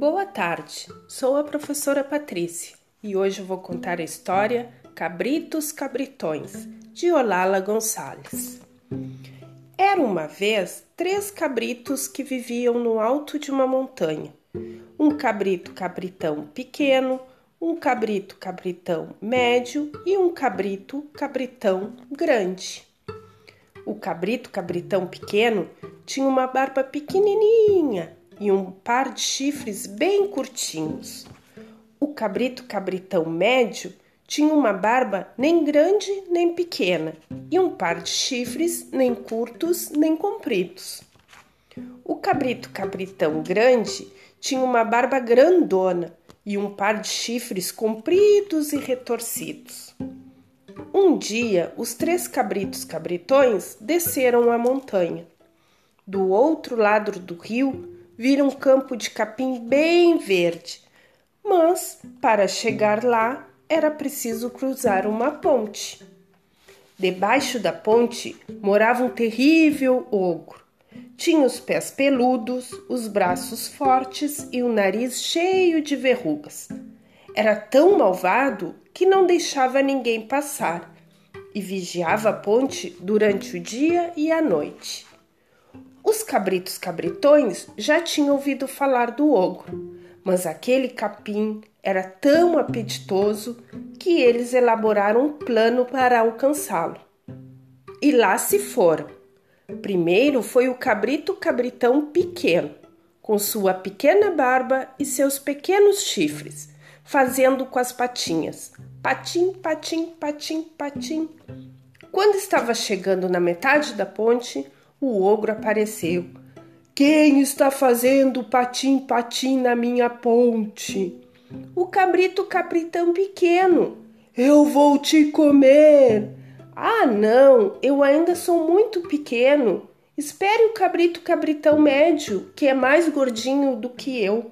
Boa tarde, sou a professora Patrícia e hoje vou contar a história Cabritos Cabritões, de Olala Gonçalves. Era uma vez três cabritos que viviam no alto de uma montanha. Um cabrito cabritão pequeno, um cabrito cabritão médio e um cabrito cabritão grande. O cabrito cabritão pequeno tinha uma barba pequenininha e um par de chifres bem curtinhos. O cabrito cabritão médio tinha uma barba nem grande nem pequena e um par de chifres nem curtos nem compridos. O cabrito cabritão grande tinha uma barba grandona e um par de chifres compridos e retorcidos. Um dia, os três cabritos cabritões desceram a montanha. Do outro lado do rio, vira um campo de capim bem verde, mas para chegar lá era preciso cruzar uma ponte. Debaixo da ponte morava um terrível ogro. Tinha os pés peludos, os braços fortes e o nariz cheio de verrugas. Era tão malvado que não deixava ninguém passar e vigiava a ponte durante o dia e a noite. Os cabritos cabritões já tinham ouvido falar do ogro, mas aquele capim era tão apetitoso que eles elaboraram um plano para alcançá-lo. E lá se foram. Primeiro foi o cabrito cabritão pequeno, com sua pequena barba e seus pequenos chifres, fazendo com as patinhas patim, patim, patim, patim. Quando estava chegando na metade da ponte, o ogro apareceu. Quem está fazendo patim-patim na minha ponte? O cabrito capritão pequeno. Eu vou te comer. Ah, não, eu ainda sou muito pequeno. Espere o cabrito cabritão médio, que é mais gordinho do que eu.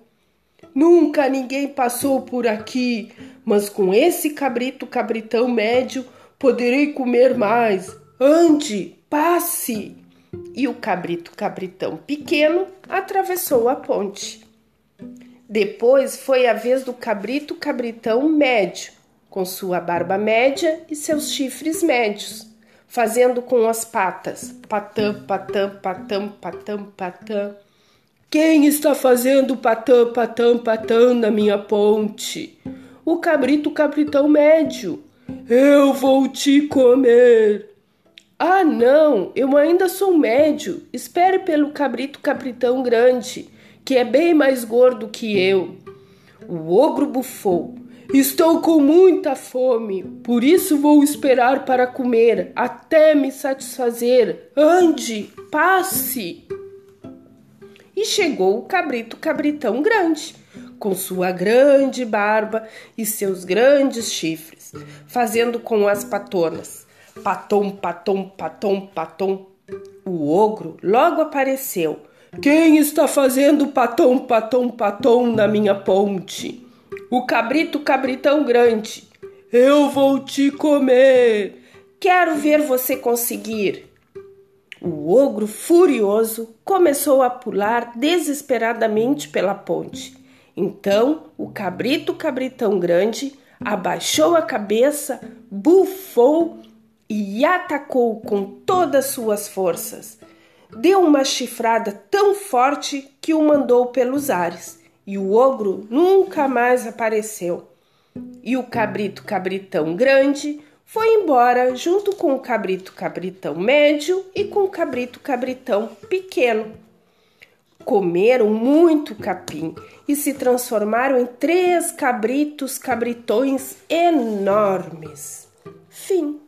Nunca ninguém passou por aqui, mas com esse cabrito cabritão médio poderei comer mais. Ande, passe e o cabrito cabritão pequeno atravessou a ponte. Depois foi a vez do cabrito cabritão médio, com sua barba média e seus chifres médios, fazendo com as patas patã, patã, patã, patã, patã. Quem está fazendo patã, patã, patã na minha ponte? O cabrito cabritão médio. Eu vou te comer. Ah, não, eu ainda sou médio. Espere pelo cabrito capritão grande, que é bem mais gordo que eu. O ogro bufou. Estou com muita fome, por isso vou esperar para comer até me satisfazer. Ande, passe. E chegou o cabrito cabritão grande, com sua grande barba e seus grandes chifres, fazendo com as patonas Patom, patom, patom, patom. O ogro logo apareceu. Quem está fazendo patom, patom, patom na minha ponte? O cabrito cabritão grande. Eu vou te comer. Quero ver você conseguir. O ogro, furioso, começou a pular desesperadamente pela ponte. Então, o cabrito cabritão grande abaixou a cabeça, bufou e atacou com todas suas forças. Deu uma chifrada tão forte que o mandou pelos ares, e o ogro nunca mais apareceu. E o cabrito cabritão grande foi embora junto com o cabrito cabritão médio e com o cabrito cabritão pequeno. Comeram muito capim e se transformaram em três cabritos cabritões enormes. Fim.